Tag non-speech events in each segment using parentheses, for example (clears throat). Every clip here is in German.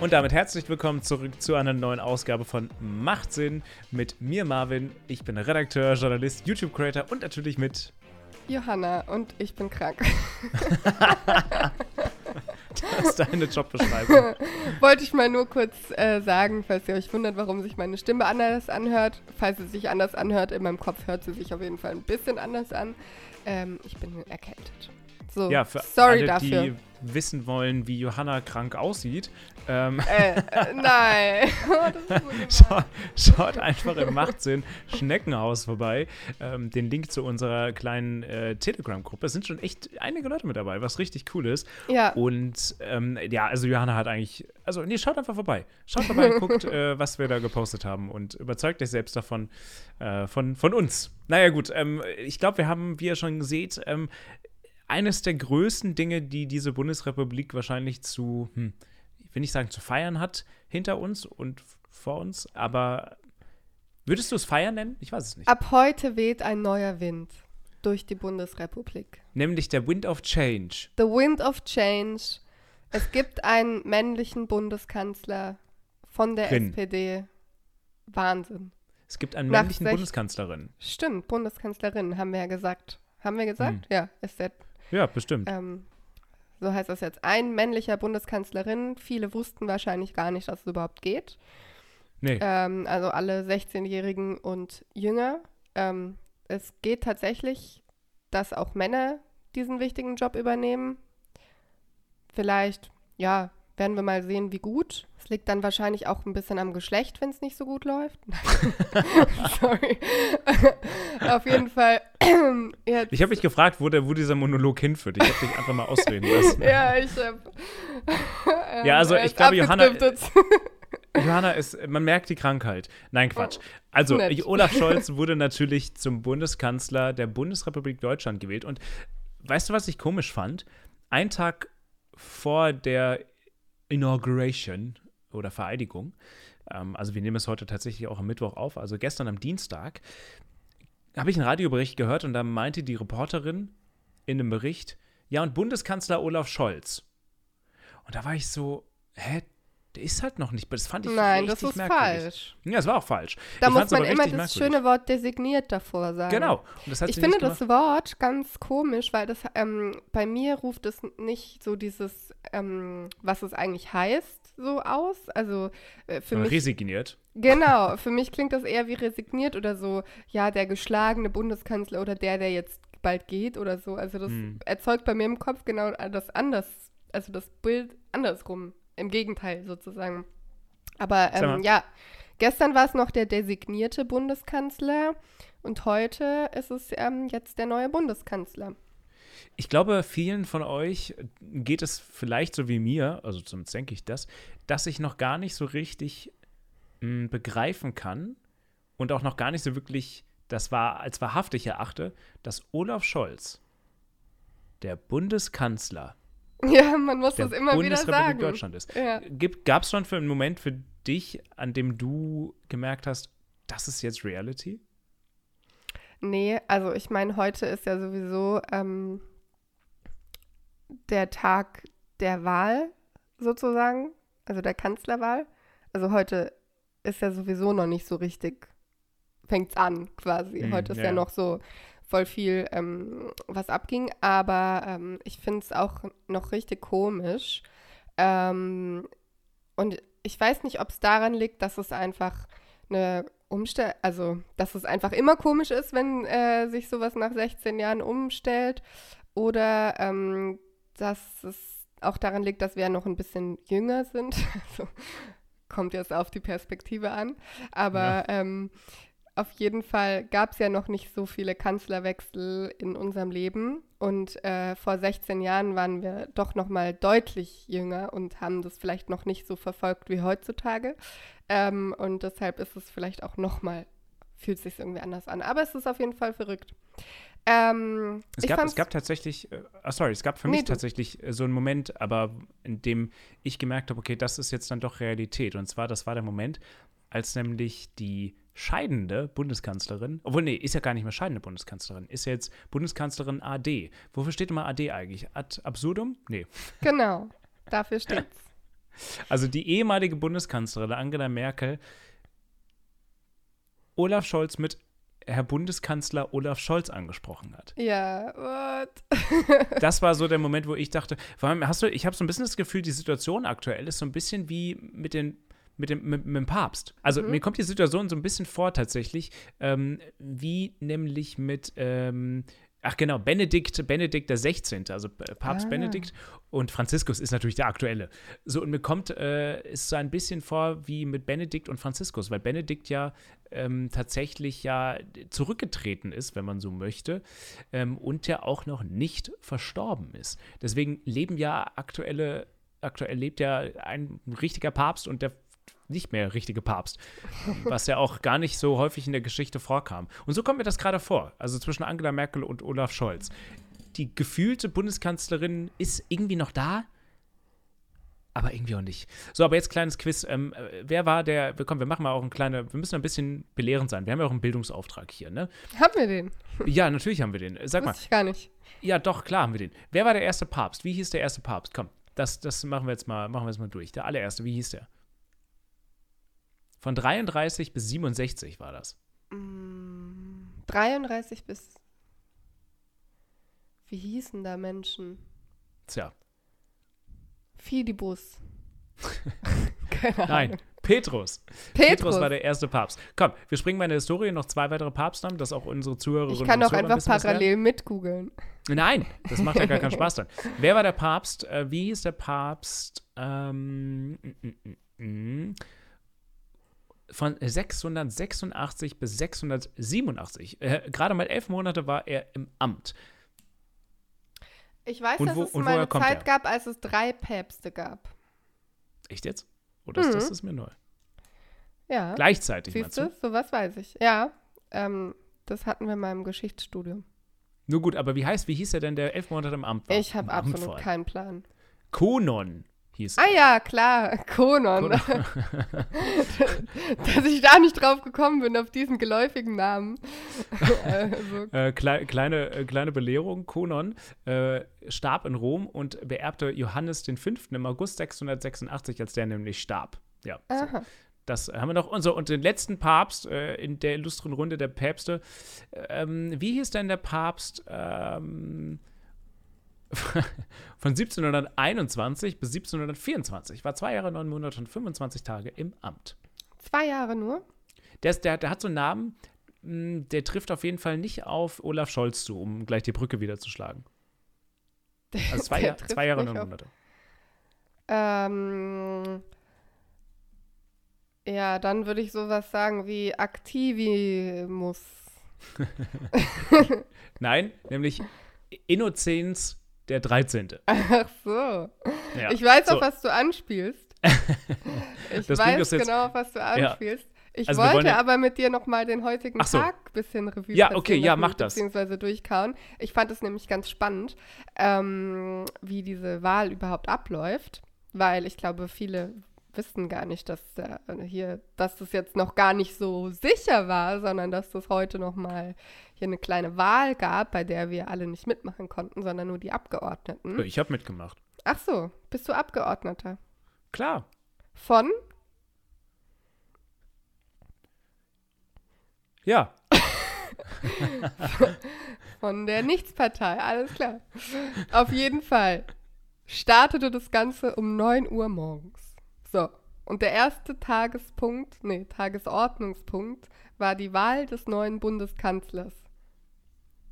Und damit herzlich willkommen zurück zu einer neuen Ausgabe von Macht Sinn mit mir, Marvin. Ich bin Redakteur, Journalist, YouTube-Creator und natürlich mit Johanna und ich bin krank. das ist deine Jobbeschreibung. (laughs) Wollte ich mal nur kurz äh, sagen, falls ihr euch wundert, warum sich meine Stimme anders anhört. Falls sie sich anders anhört, in meinem Kopf hört sie sich auf jeden Fall ein bisschen anders an. Ähm, ich bin erkältet. So, ja, für sorry alle, dafür. die wissen wollen, wie Johanna krank aussieht, ähm, Äh, äh, nein. (laughs) (laughs) Das ist so gemein. Schau, schaut einfach im Machtsinn Schneckenhaus vorbei. Ähm, den Link zu unserer kleinen äh, Telegram-Gruppe. Es sind schon echt einige Leute mit dabei, was richtig cool ist. ja, Und ähm, ja, also Johanna hat eigentlich, also nee, schaut einfach vorbei. Schaut vorbei, (laughs) guckt, äh, was wir da gepostet haben und überzeugt euch selbst davon, äh, von, von uns. Naja gut, ähm, ich glaube, wir haben, wie ihr schon seht, ähm, eines der größten Dinge, die diese Bundesrepublik wahrscheinlich zu, hm, ich will nicht sagen zu feiern hat, hinter uns und vor uns, aber würdest du es feiern nennen? Ich weiß es nicht. ab heute weht ein neuer Wind durch die Bundesrepublik. Nämlich der Wind of Change. The Wind of Change. Es gibt einen männlichen Bundeskanzler von der Rin. SPD. Wahnsinn. Es gibt einen männlichen Bundeskanzlerin. Stimmt, Bundeskanzlerin, haben wir ja gesagt. Haben wir gesagt? Hm. Ja, ist der, Ja, bestimmt. ähm, so heißt das jetzt. Ein männlicher Bundeskanzlerin. Viele wussten wahrscheinlich gar nicht, dass es überhaupt geht. Nee. Ähm, also alle 16-Jährigen und jünger. Ähm, es geht tatsächlich, dass auch Männer diesen wichtigen Job übernehmen. Vielleicht, ja, werden wir mal sehen, wie gut. Es liegt dann wahrscheinlich auch ein bisschen am Geschlecht, wenn es nicht so gut läuft. (laughs) Sorry. (laughs) Auf jeden Fall. (clears throat) jetzt, Ich habe mich gefragt, wo, der, wo dieser Monolog hinführt. Ich habe dich einfach mal ausreden lassen. (laughs) ja, ich hab. Ja, also ich glaube, Johanna-. Johanna ist, man merkt die Krankheit. Nein, Quatsch. Also, Nett. Olaf Scholz wurde natürlich zum Bundeskanzler der Bundesrepublik Deutschland gewählt. Und weißt du, was ich komisch fand? Ein Tag vor der Inauguration oder Vereidigung, ähm, also wir nehmen es heute tatsächlich auch am Mittwoch auf, also gestern am Dienstag, habe ich einen Radiobericht gehört und da meinte die Reporterin in einem Bericht, ja, und Bundeskanzler Olaf Scholz. Und da war ich so, hä? Der ist halt noch nicht, das fand ich Nein, das ist merkwürdig. falsch. Ja, es war auch falsch. Da Ich muss man immer das merkwürdig. schöne Wort designiert davor sagen. Genau. Ich finde das. Wort ganz komisch, weil das ähm, bei mir ruft es nicht so dieses, ähm, was es eigentlich heißt, so aus. Also äh, für mich. resigniert. Genau, (laughs) für mich klingt das eher wie resigniert oder so, ja, der geschlagene Bundeskanzler oder der, der jetzt bald geht oder so. Also das Hm. erzeugt bei mir im Kopf genau das anders, also das Bild andersrum, im Gegenteil sozusagen. Aber ähm, ja, gestern war es noch der designierte Bundeskanzler und heute ist es ähm, jetzt der neue Bundeskanzler. Ich glaube, vielen von euch geht es vielleicht so wie mir, also zumindest denke ich das, dass ich noch gar nicht so richtig mh, begreifen kann und auch noch gar nicht so wirklich das war als wahrhaftig erachte, dass Olaf Scholz, der Bundeskanzler (laughs) Ja, man muss das immer wieder Bundesrepublik sagen. Deutschland ist. Ja. Gab es schon für einen Moment für dich, an dem du gemerkt hast, das ist jetzt Reality? Nee, also ich meine, heute ist ja sowieso ähm, der Tag der Wahl sozusagen, also der Kanzlerwahl. Also heute ist ja sowieso noch nicht so richtig, fängt's an quasi. Hm, heute ist ja, ja. noch so voll viel, ähm, was abging. Aber ähm, ich finde es auch noch richtig komisch. Ähm, und ich weiß nicht, ob es daran liegt, dass es einfach eine Umstell, also dass es einfach immer komisch ist, wenn äh, sich sowas nach 16 Jahren umstellt, oder ähm, dass es auch daran liegt, dass wir ja noch ein bisschen jünger sind. (laughs) Also kommt jetzt auf die Perspektive an. Aber Ja. ähm, auf jeden Fall gab es ja noch nicht so viele Kanzlerwechsel in unserem Leben. Und äh, vor 16 Jahren waren wir doch noch mal deutlich jünger und haben das vielleicht noch nicht so verfolgt wie heutzutage. Ähm, und deshalb ist es vielleicht auch noch mal, fühlt sich irgendwie anders an. Aber es ist auf jeden Fall verrückt. Ähm, Es gab, es gab tatsächlich, äh, ah, sorry, es gab für Nee, mich du. tatsächlich äh, so einen Moment, aber in dem ich gemerkt habe, okay, das ist jetzt dann doch Realität. Und zwar, das war der Moment, als nämlich die scheidende Bundeskanzlerin, obwohl, nee, ist ja gar nicht mehr scheidende Bundeskanzlerin, ist ja jetzt Bundeskanzlerin AD. Wofür steht immer AD eigentlich? Ad absurdum? Nee. (laughs) Genau, dafür steht's. (laughs) Also die ehemalige Bundeskanzlerin Angela Merkel Olaf Scholz mit Herr Bundeskanzler Olaf Scholz angesprochen hat. Ja, what? (laughs) das war so der Moment, wo ich dachte, vor allem hast du, ich habe so ein bisschen das Gefühl, die Situation aktuell ist so ein bisschen wie mit den mit dem, mit, mit dem Papst. Also mhm. mir kommt die Situation so ein bisschen vor tatsächlich, ähm, wie nämlich mit ähm, Ach genau, Benedikt, Benedikt der 16., also Papst ah. Benedikt und Franziskus ist natürlich der aktuelle. So, und mir kommt äh, es so ein bisschen vor wie mit Benedikt und Franziskus, weil Benedikt ja ähm, tatsächlich ja zurückgetreten ist, wenn man so möchte, ähm, und ja auch noch nicht verstorben ist. Deswegen leben ja aktuelle, aktuell lebt ja ein richtiger Papst und der nicht mehr richtige Papst, was ja auch gar nicht so häufig in der Geschichte vorkam. Und so kommt mir das gerade vor, also zwischen Angela Merkel und Olaf Scholz. Die gefühlte Bundeskanzlerin ist irgendwie noch da, aber irgendwie auch nicht. So, aber jetzt kleines Quiz. Ähm, wer war der, komm, wir machen mal auch ein kleines, wir müssen ein bisschen belehrend sein. Wir haben ja auch einen Bildungsauftrag hier, ne? Haben wir den? Ja, natürlich haben wir den. Sag Wusste mal. ich gar nicht. Ja, doch, klar haben wir den. Wer war der erste Papst? Wie hieß der erste Papst? Komm, das, das machen wir jetzt mal, machen wir jetzt mal durch. Der allererste, wie hieß der? Von 33 bis 67 war das. 33 mm, bis. Wie hießen da Menschen? Tja. Fidibus. (laughs) Nein, Petrus. Petrus. Petrus. war der erste Papst. Komm, wir springen in der Historie noch zwei weitere Papstnamen, dass auch unsere Zuhörerinnen Ich kann doch einfach parallel mitgoogeln. Nein, das macht ja gar keinen (laughs) Spaß dann. Wer war der Papst? Äh, wie hieß der Papst? Ähm, mm, mm, mm, von 686 bis 687. Äh, Gerade mal elf Monate war er im Amt. Ich weiß, und dass wo, es mal eine Zeit er? gab, als es drei Päpste gab. Echt jetzt? Oder ist mhm. das ist mir neu? Ja. Gleichzeitig, Siehst du? So was weiß ich. Ja, ähm, das hatten wir mal im Geschichtsstudium. Nur gut, aber wie heißt, wie hieß er denn, der elf Monate im Amt war? Ich habe absolut keinen Plan. Konon hieß. Ah ja, klar, Konon. Konon. (laughs) (laughs) Dass ich da nicht drauf gekommen bin, auf diesen geläufigen Namen. (laughs) also. äh, klei kleine, äh, kleine Belehrung, Konon äh, starb in Rom und beerbte Johannes V. im August 686, als der nämlich starb. Ja. So. Das haben wir noch. Und, so, und den letzten Papst äh, in der illustren Runde der Päpste. Ähm, wie hieß denn der Papst? Ähm, von 1721 bis 1724. War zwei Jahre, neun Monate und 25 Tage im Amt. Zwei Jahre nur? Der, ist, der, der hat so einen Namen, hm, der trifft auf jeden Fall nicht auf Olaf Scholz zu, um gleich die Brücke wieder zu schlagen. Also zwei, (laughs) Jahr, zwei Jahre, neun Monate. Ähm, ja, dann würde ich sowas sagen wie Aktivimus. (laughs) Nein, nämlich Innozenz der 13. (laughs) Ach so. Ja. Ich weiß so. auf was du anspielst. (laughs) ich das weiß genau, was du anspielst. Ja. Ich also wollte ja aber mit dir noch mal den heutigen so. Tag ein bisschen Revue Ja, okay, ja, mach das. Beziehungsweise durchkauen. Ich fand es nämlich ganz spannend, ähm, wie diese Wahl überhaupt abläuft, weil ich glaube, viele wissen gar nicht, dass äh, hier, dass das jetzt noch gar nicht so sicher war, sondern dass das heute noch mal hier eine kleine Wahl gab, bei der wir alle nicht mitmachen konnten, sondern nur die Abgeordneten. Ich habe mitgemacht. Ach so, bist du Abgeordneter? Klar. Von? Ja. (laughs) Von der Nichtspartei, alles klar. Auf jeden Fall startete das Ganze um 9 Uhr morgens. So, und der erste Tagespunkt, nee, Tagesordnungspunkt war die Wahl des neuen Bundeskanzlers.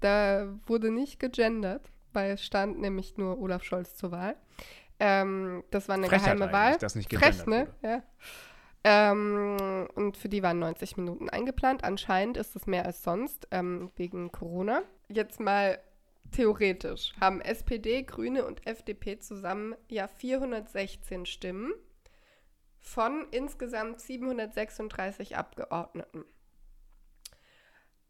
Da wurde nicht gegendert, weil es stand nämlich nur Olaf Scholz zur Wahl. Ähm, das war eine Frechheit geheime Wahl. Das nicht Frech, ne? Ja. Ähm, und für die waren 90 Minuten eingeplant. Anscheinend ist es mehr als sonst, ähm, wegen Corona. Jetzt mal theoretisch haben SPD, Grüne und FDP zusammen ja 416 Stimmen von insgesamt 736 Abgeordneten.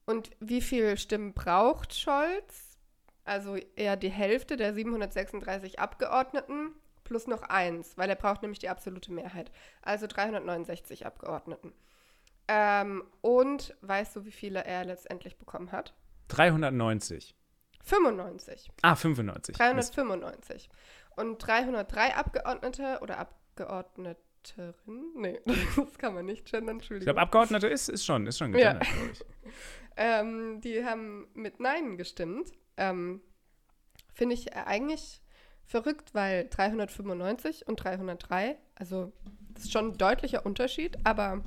Und wie viele Stimmen braucht Scholz? Also eher die Hälfte der 736 Abgeordneten plus noch eins, weil er braucht nämlich die absolute Mehrheit. Also 369 Abgeordneten. Ähm, und weißt du, wie viele er letztendlich bekommen hat? 390. 95. Ah, 95. 395. Und 303 Abgeordnete oder ab Abgeordneterin? Nee, (laughs) das kann man nicht gendern, Entschuldigung. Ich glaube, Abgeordnete ist, ist schon, ist schon gegendert, ja. glaube ich. (laughs) ähm, die haben mit Nein gestimmt. Ähm, Finde ich eigentlich verrückt, weil 395 und 303, also das ist schon ein deutlicher Unterschied, aber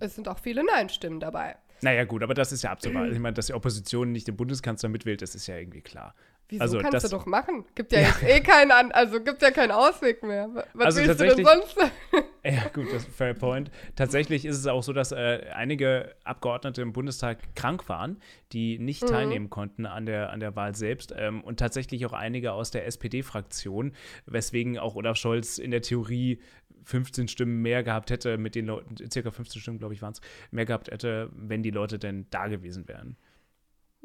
es sind auch viele Nein-Stimmen dabei. Naja, gut, aber das ist ja absehbar. ich meine, dass die Opposition nicht den Bundeskanzler mitwählt, das ist ja irgendwie klar. Wieso also, kannst das, du doch machen? Gibt ja, ja, jetzt eh keinen an, also gibt ja keinen Ausweg mehr. Was also willst du denn sonst? (laughs) ja, gut, das ist ein fair point. Tatsächlich ist es auch so, dass äh, einige Abgeordnete im Bundestag krank waren, die nicht mhm. teilnehmen konnten an der, an der Wahl selbst. Ähm, und tatsächlich auch einige aus der SPD-Fraktion, weswegen auch Olaf Scholz in der Theorie 15 Stimmen mehr gehabt hätte, mit den Leuten, circa 15 Stimmen, glaube ich, waren es, mehr gehabt hätte, wenn die Leute denn da gewesen wären.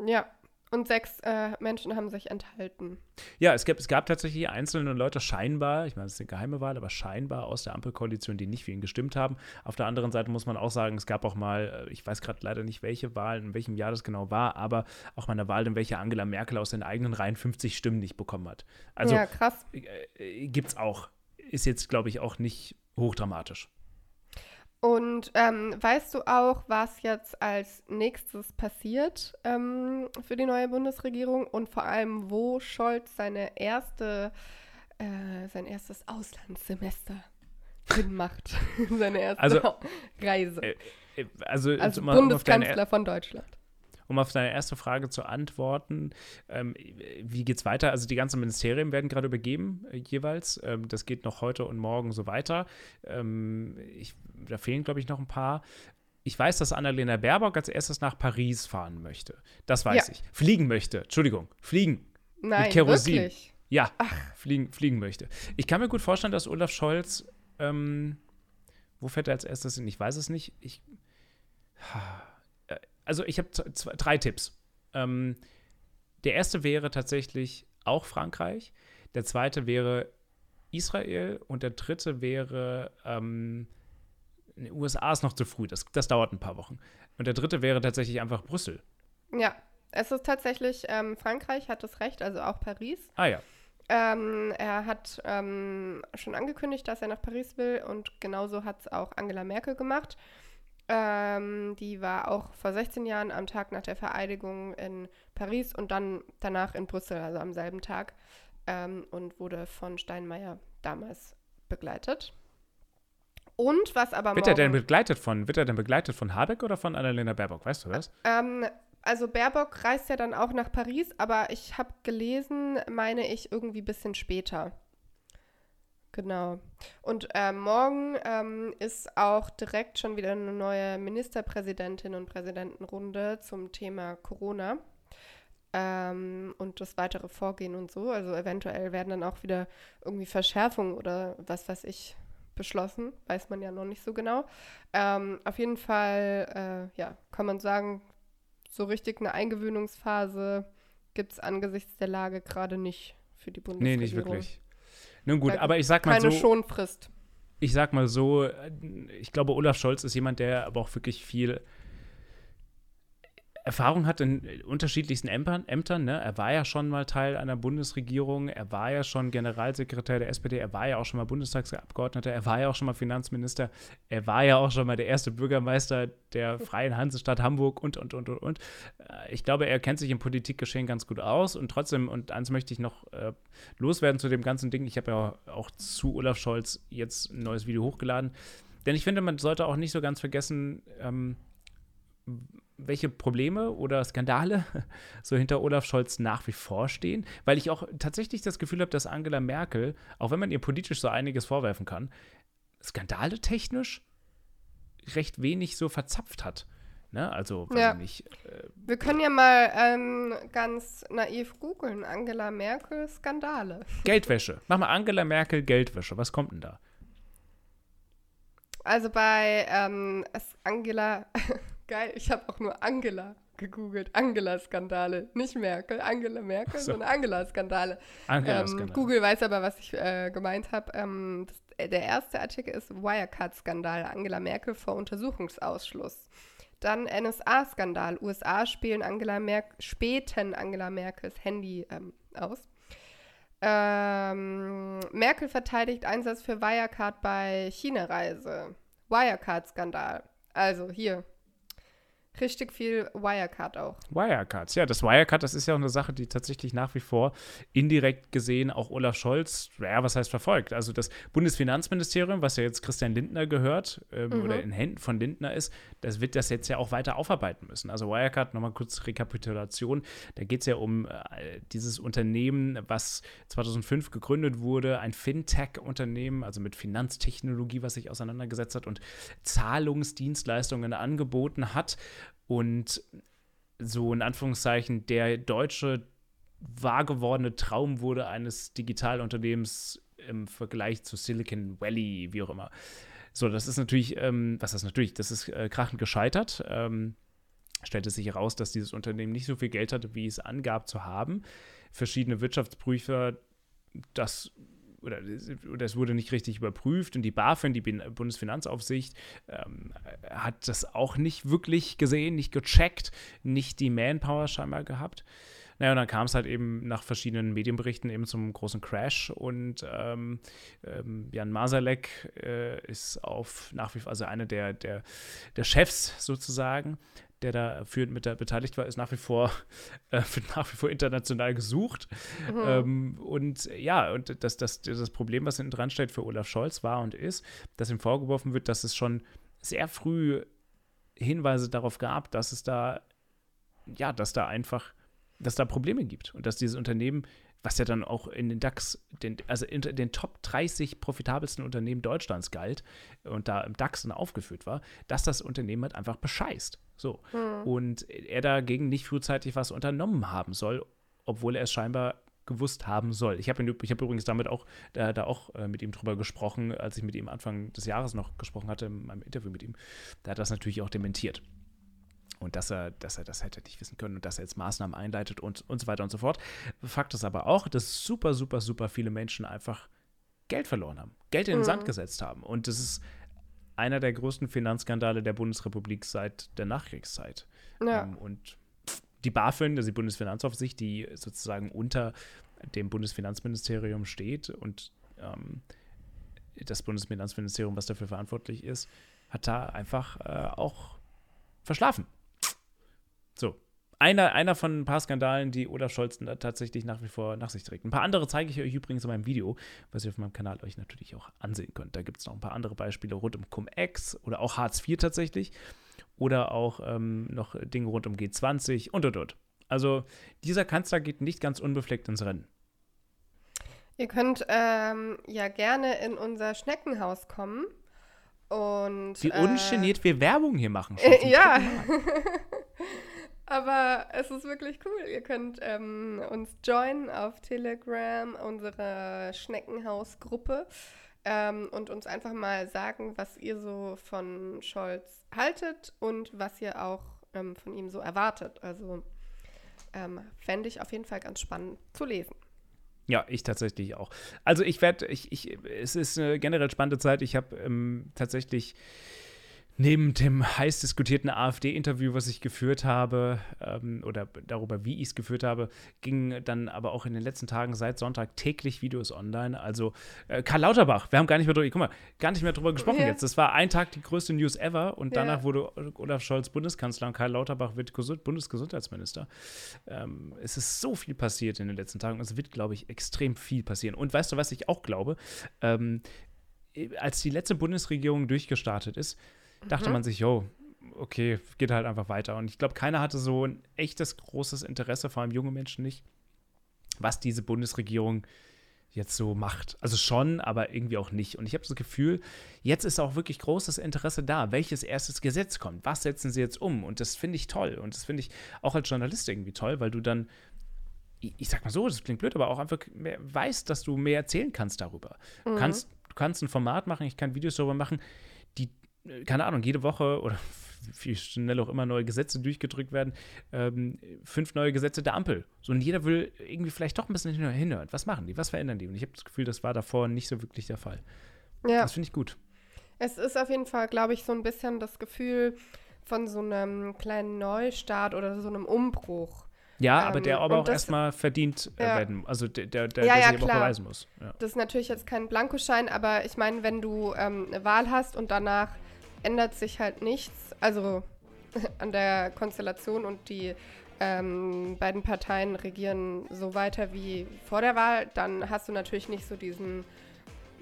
Ja, und sechs äh, Menschen haben sich enthalten. Ja, es gab, es gab tatsächlich einzelne Leute, scheinbar, ich meine, es ist eine geheime Wahl, aber scheinbar aus der Ampelkoalition, die nicht für ihn gestimmt haben. Auf der anderen Seite muss man auch sagen, es gab auch mal, äh, ich weiß gerade leider nicht, welche Wahl, in welchem Jahr das genau war, aber auch mal eine Wahl, in welcher Angela Merkel aus den eigenen Reihen 50 Stimmen nicht bekommen hat. Also ja, krass. Äh, äh gibt es auch. Ist jetzt, glaube ich, auch nicht hochdramatisch. Und ähm, weißt du auch, was jetzt als nächstes passiert ähm, für die neue Bundesregierung und vor allem, wo Scholz seine erste, äh, sein erstes Auslandssemester hinmacht? (laughs) seine erste also, Reise. Äh, äh, also, also Bundeskanzler von Deutschland um auf deine erste Frage zu antworten, ähm, wie es weiter? Also die ganzen Ministerien werden gerade übergeben äh, jeweils. Ähm, das geht noch heute und morgen so weiter. Ähm, ich, da fehlen, glaube ich, noch ein paar. Ich weiß, dass Annalena Baerbock als erstes nach Paris fahren möchte. Das weiß ja. ich. Fliegen möchte. Entschuldigung, fliegen. Nein, mit Kerosin. Wirklich? Ja, fliegen, fliegen möchte. Ich kann mir gut vorstellen, dass Olaf Scholz, ähm, wo fährt er als erstes hin? Ich weiß es nicht. Ich, also ich habe drei Tipps. Ähm, der erste wäre tatsächlich auch Frankreich. Der zweite wäre Israel und der dritte wäre ähm, in den USA ist noch zu früh, das, das dauert ein paar Wochen. Und der dritte wäre tatsächlich einfach Brüssel. Ja, es ist tatsächlich, ähm, Frankreich hat das Recht, also auch Paris. Ah ja. Ähm, er hat ähm, schon angekündigt, dass er nach Paris will und genauso hat es auch Angela Merkel gemacht. Ähm, die war auch vor 16 Jahren am Tag nach der Vereidigung in Paris und dann danach in Brüssel, also am selben Tag, ähm, und wurde von Steinmeier damals begleitet. Und was aber Wird er denn begleitet von, wird er denn begleitet von Habeck oder von Annalena Baerbock? Weißt du das? Ähm, also Baerbock reist ja dann auch nach Paris, aber ich habe gelesen, meine ich, irgendwie ein bisschen später. Genau. Und äh, morgen ähm, ist auch direkt schon wieder eine neue Ministerpräsidentin und Präsidentenrunde zum Thema Corona ähm, und das weitere Vorgehen und so. Also eventuell werden dann auch wieder irgendwie Verschärfungen oder was weiß ich beschlossen. Weiß man ja noch nicht so genau. Ähm, auf jeden Fall, äh, ja, kann man sagen, so richtig eine Eingewöhnungsphase gibt es angesichts der Lage gerade nicht für die Bundesregierung. Nee, nicht wirklich. Nun gut, aber ich sag mal keine so. Keine Schonfrist. Ich sag mal so, ich glaube, Olaf Scholz ist jemand, der aber auch wirklich viel Erfahrung hat in unterschiedlichsten Ämtern. Ämtern ne? Er war ja schon mal Teil einer Bundesregierung, er war ja schon Generalsekretär der SPD, er war ja auch schon mal Bundestagsabgeordneter, er war ja auch schon mal Finanzminister, er war ja auch schon mal der erste Bürgermeister der Freien Hansestadt Hamburg und, und, und, und, und. Äh, ich glaube, er kennt sich im Politikgeschehen ganz gut aus und trotzdem, und eins möchte ich noch äh, loswerden zu dem ganzen Ding, ich habe ja auch zu Olaf Scholz jetzt ein neues Video hochgeladen, denn ich finde, man sollte auch nicht so ganz vergessen, ähm, welche Probleme oder Skandale (laughs) so hinter Olaf Scholz nach wie vor stehen, weil ich auch tatsächlich das Gefühl habe, dass Angela Merkel, auch wenn man ihr politisch so einiges vorwerfen kann, skandale technisch recht wenig so verzapft hat. Ne? Also, ja. nicht. Äh, Wir können ja mal ähm, ganz naiv googeln: Angela Merkel, Skandale. (laughs) Geldwäsche. Mach mal Angela Merkel, Geldwäsche. Was kommt denn da? Also bei ähm, Angela (laughs) Geil, ich habe auch nur Angela gegoogelt. Angela-Skandale. Nicht Merkel, Angela Merkel, so. sondern Angela-Skandale. Angela ähm, Google weiß aber, was ich äh, gemeint habe. Ähm, äh, der erste Artikel ist Wirecard-Skandal. Angela Merkel vor Untersuchungsausschluss. Dann NSA-Skandal. USA spielen Angela Mer späten Angela Merkels Handy ähm, aus. Ähm, Merkel verteidigt Einsatz für Wirecard bei China-Reise. Wirecard-Skandal. Also hier, richtig viel Wirecard auch. Wirecards, ja, das Wirecard, das ist ja auch eine Sache, die tatsächlich nach wie vor indirekt gesehen auch Olaf Scholz, ja, was heißt verfolgt? Also das Bundesfinanzministerium, was ja jetzt Christian Lindner gehört ähm, mhm. oder in Händen von Lindner ist, das wird das jetzt ja auch weiter aufarbeiten müssen. Also Wirecard, nochmal kurz Rekapitulation, da geht es ja um äh, dieses Unternehmen, was 2005 gegründet wurde, ein Fintech-Unternehmen, also mit Finanztechnologie, was sich auseinandergesetzt hat und Zahlungsdienstleistungen angeboten hat und so in Anführungszeichen der deutsche wahrgewordene Traum wurde eines Digitalunternehmens im Vergleich zu Silicon Valley, wie auch immer. So, das ist natürlich, ähm, was ist natürlich, das ist äh, krachend gescheitert. Ähm, stellte sich heraus, dass dieses Unternehmen nicht so viel Geld hatte, wie es angab zu haben. Verschiedene Wirtschaftsprüfer das oder, oder es wurde nicht richtig überprüft und die BaFin, die Bundesfinanzaufsicht, ähm, hat das auch nicht wirklich gesehen, nicht gecheckt, nicht die Manpower scheinbar gehabt. Naja, und dann kam es halt eben nach verschiedenen Medienberichten eben zum großen Crash und ähm, ähm, Jan Masalek äh, ist auf nach wie vor, also einer der, der, der Chefs sozusagen, der da führend mit da beteiligt war, ist nach wie vor, (laughs) äh, nach wie vor international gesucht. Mhm. Ähm, und ja, und das, das, das Problem, was hinten dran steht für Olaf Scholz, war und ist, dass ihm vorgeworfen wird, dass es schon sehr früh Hinweise darauf gab, dass es da, ja, dass da einfach, dass da Probleme gibt und dass dieses Unternehmen was ja dann auch in den DAX, den, also in den Top 30 profitabelsten Unternehmen Deutschlands galt und da im DAX dann aufgeführt war, dass das Unternehmen halt einfach bescheißt. So. Mhm. Und er dagegen nicht frühzeitig was unternommen haben soll, obwohl er es scheinbar gewusst haben soll. Ich habe hab übrigens damit auch, da, da auch äh, mit ihm drüber gesprochen, als ich mit ihm Anfang des Jahres noch gesprochen hatte, in meinem Interview mit ihm. Da hat das natürlich auch dementiert und dass er, dass er das hätte nicht wissen können und dass er jetzt Maßnahmen einleitet und, und so weiter und so fort. Fakt ist aber auch, dass super, super, super viele Menschen einfach Geld verloren haben, Geld in den mhm. Sand gesetzt haben. Und das ist einer der größten Finanzskandale der Bundesrepublik seit der Nachkriegszeit. Ja. Ähm, und die BaFin, also die Bundesfinanzaufsicht, die sozusagen unter dem Bundesfinanzministerium steht und ähm, das Bundesfinanzministerium, was dafür verantwortlich ist, hat da einfach äh, auch verschlafen. So. Einer, einer von ein paar Skandalen, die Olaf Scholz tatsächlich nach wie vor nach sich trägt. Ein paar andere zeige ich euch übrigens in meinem Video, was ihr auf meinem Kanal euch natürlich auch ansehen könnt. Da gibt es noch ein paar andere Beispiele rund um Cum-Ex oder auch Hartz IV tatsächlich. Oder auch ähm, noch Dinge rund um G20 und und und. Also dieser Kanzler geht nicht ganz unbefleckt ins Rennen. Ihr könnt ähm, ja gerne in unser Schneckenhaus kommen. Und, Wie ungeniert äh, wir Werbung hier machen. (laughs) Äh, ja. (laughs) Aber es ist wirklich cool. Ihr könnt ähm, uns joinen auf Telegram, unsere Schneckenhausgruppe, ähm, und uns einfach mal sagen, was ihr so von Scholz haltet und was ihr auch ähm, von ihm so erwartet. Also ähm, fände ich auf jeden Fall ganz spannend zu lesen. Ja, ich tatsächlich auch. Also ich werde, ich, ich, es ist eine generell spannende Zeit. Ich habe ähm, tatsächlich neben dem heiß diskutierten AfD-Interview, was ich geführt habe, ähm, oder darüber, wie ich es geführt habe, gingen dann aber auch in den letzten Tagen seit Sonntag täglich Videos online. Also äh, Karl Lauterbach, wir haben gar nicht mehr drüber, guck mal, gar nicht mehr drüber gesprochen ja. jetzt. Das war ein Tag die größte News ever und danach ja. wurde Olaf Scholz Bundeskanzler und Karl Lauterbach wird Gesund Bundesgesundheitsminister. Ähm, es ist so viel passiert in den letzten Tagen. Es wird, glaube ich, extrem viel passieren. Und weißt du, was ich auch glaube? Ähm, als die letzte Bundesregierung durchgestartet ist, dachte mhm. man sich, yo, okay, geht halt einfach weiter. Und ich glaube, keiner hatte so ein echtes großes Interesse, vor allem junge Menschen nicht, was diese Bundesregierung jetzt so macht. Also schon, aber irgendwie auch nicht. Und ich habe das Gefühl, jetzt ist auch wirklich großes Interesse da. Welches erstes Gesetz kommt? Was setzen sie jetzt um? Und das finde ich toll. Und das finde ich auch als Journalist irgendwie toll, weil du dann, ich sag mal so, das klingt blöd, aber auch einfach mehr weißt, dass du mehr erzählen kannst darüber. Mhm. Du, kannst, du kannst ein Format machen, ich kann Videos darüber machen, die keine Ahnung, jede Woche oder (laughs) wie schnell auch immer neue Gesetze durchgedrückt werden, ähm, fünf neue Gesetze der Ampel. So, und jeder will irgendwie vielleicht doch ein bisschen hinhören. Was machen die? Was verändern die? Und ich habe das Gefühl, das war davor nicht so wirklich der Fall. Ja. Das finde ich gut. Es ist auf jeden Fall, glaube ich, so ein bisschen das Gefühl von so einem kleinen Neustart oder so einem Umbruch. Ja, aber Ähm, der aber auch erstmal verdient äh, Ja. werden, also der, der, der, Ja, der ja, sich aber auch klar. beweisen muss. Ja. Das ist natürlich jetzt kein Blankoschein, aber ich meine, wenn du ähm, eine Wahl hast und danach ändert sich halt nichts, also (laughs) an der Konstellation und die ähm, beiden Parteien regieren so weiter wie vor der Wahl, dann hast du natürlich nicht so diesen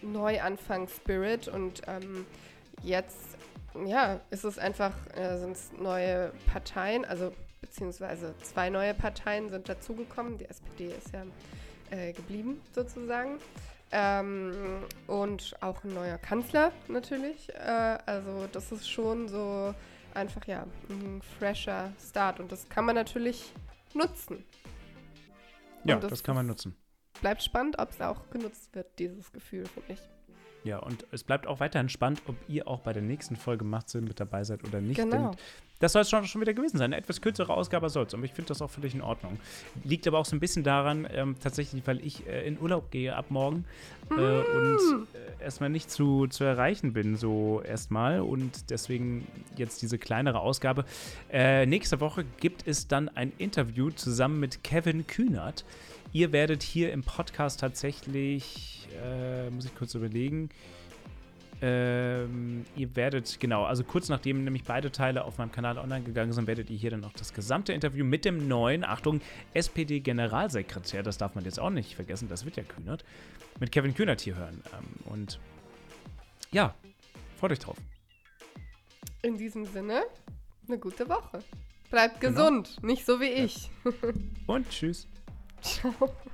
Neuanfang-Spirit und ähm, jetzt, ja, ist es einfach, äh, sind es neue Parteien, also beziehungsweise zwei neue Parteien sind dazugekommen. Die SPD ist ja äh, geblieben sozusagen. Ähm, und auch ein neuer Kanzler natürlich. Äh, also das ist schon so einfach ja ein fresher Start und das kann man natürlich nutzen. Ja, das, das kann man nutzen. Bleibt spannend, ob es auch genutzt wird, dieses Gefühl, finde ich. Ja, und es bleibt auch weiterhin spannend, ob ihr auch bei der nächsten Folge Machtsinn mit dabei seid oder nicht. Genau. Das soll es schon, schon wieder gewesen sein. Eine etwas kürzere Ausgabe soll es, aber ich finde das auch völlig in Ordnung. Liegt aber auch so ein bisschen daran, ähm, tatsächlich, weil ich äh, in Urlaub gehe ab morgen äh, und äh, erstmal nicht zu, zu erreichen bin, so erstmal. Und deswegen jetzt diese kleinere Ausgabe. Äh, nächste Woche gibt es dann ein Interview zusammen mit Kevin Kühnert. Ihr werdet hier im Podcast tatsächlich, äh, muss ich kurz überlegen, ähm, ihr werdet, genau, also kurz nachdem nämlich beide Teile auf meinem Kanal online gegangen sind, werdet ihr hier dann noch das gesamte Interview mit dem neuen, Achtung, SPD-Generalsekretär, das darf man jetzt auch nicht vergessen, das wird ja Kühnert, mit Kevin Kühnert hier hören. Ähm, und ja, freut euch drauf. In diesem Sinne, eine gute Woche. Bleibt Genau. gesund, nicht so wie ich. Und tschüss. 什 (laughs)